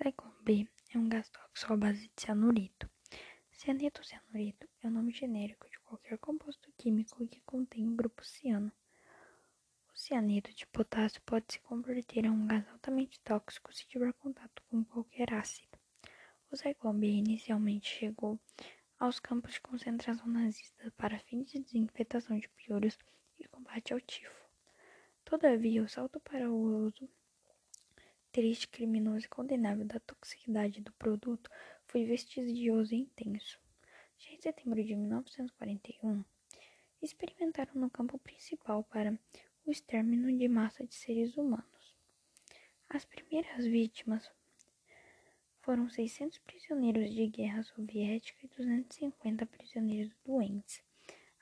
Zyklon B é um gás tóxico à base de cianureto. Cianeto ou cianureto é o nome genérico de qualquer composto químico que contém o grupo ciano. O cianeto de potássio pode se converter a um gás altamente tóxico se tiver contato com qualquer ácido. O Zyklon B inicialmente chegou aos campos de concentração nazistas para fins de desinfetação de piolhos e combate ao tifo. Todavia, o salto para o uso triste, criminoso e condenável da toxicidade do produto foi vestigioso e intenso. Já em setembro de 1941, experimentaram no campo principal para o extermínio de massa de seres humanos. As primeiras vítimas foram 600 prisioneiros de guerra soviética e 250 prisioneiros doentes.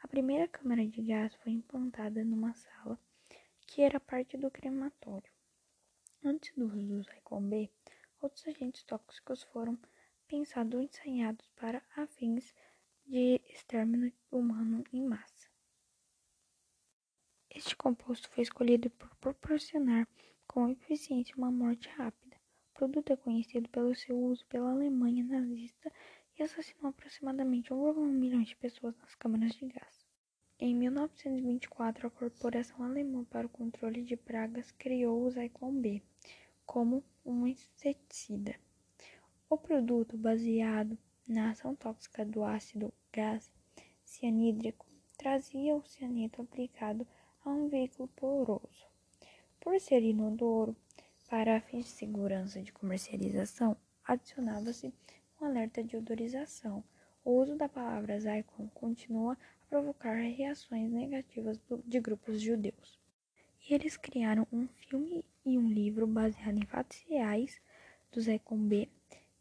A primeira câmara de gás foi implantada numa sala que era parte do crematório. Antes do uso do B, outros agentes tóxicos foram pensados e ensaiados para fins de extermínio humano em massa. Este composto foi escolhido por proporcionar com eficiência uma morte rápida. O produto é conhecido pelo seu uso pela Alemanha nazista e assassinou aproximadamente 1,1 milhões de pessoas nas câmaras de gás. Em 1924, a Corporação Alemã para o Controle de Pragas criou o Zyklon B como um inseticida. O produto, baseado na ação tóxica do ácido gás cianídrico, trazia o cianeto aplicado a um veículo poroso. Por ser inodoro, para fins de segurança de comercialização, adicionava-se um alerta de odorização. O uso da palavra Zyklon continua a provocar reações negativas de grupos judeus. E eles criaram um filme e um livro baseado em fatos reais do Zyklon B,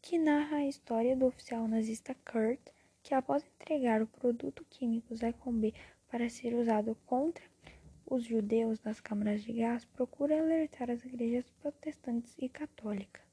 que narra a história do oficial nazista Kurt, que após entregar o produto químico Zyklon B para ser usado contra os judeus nas câmaras de gás, procura alertar as igrejas protestantes e católicas.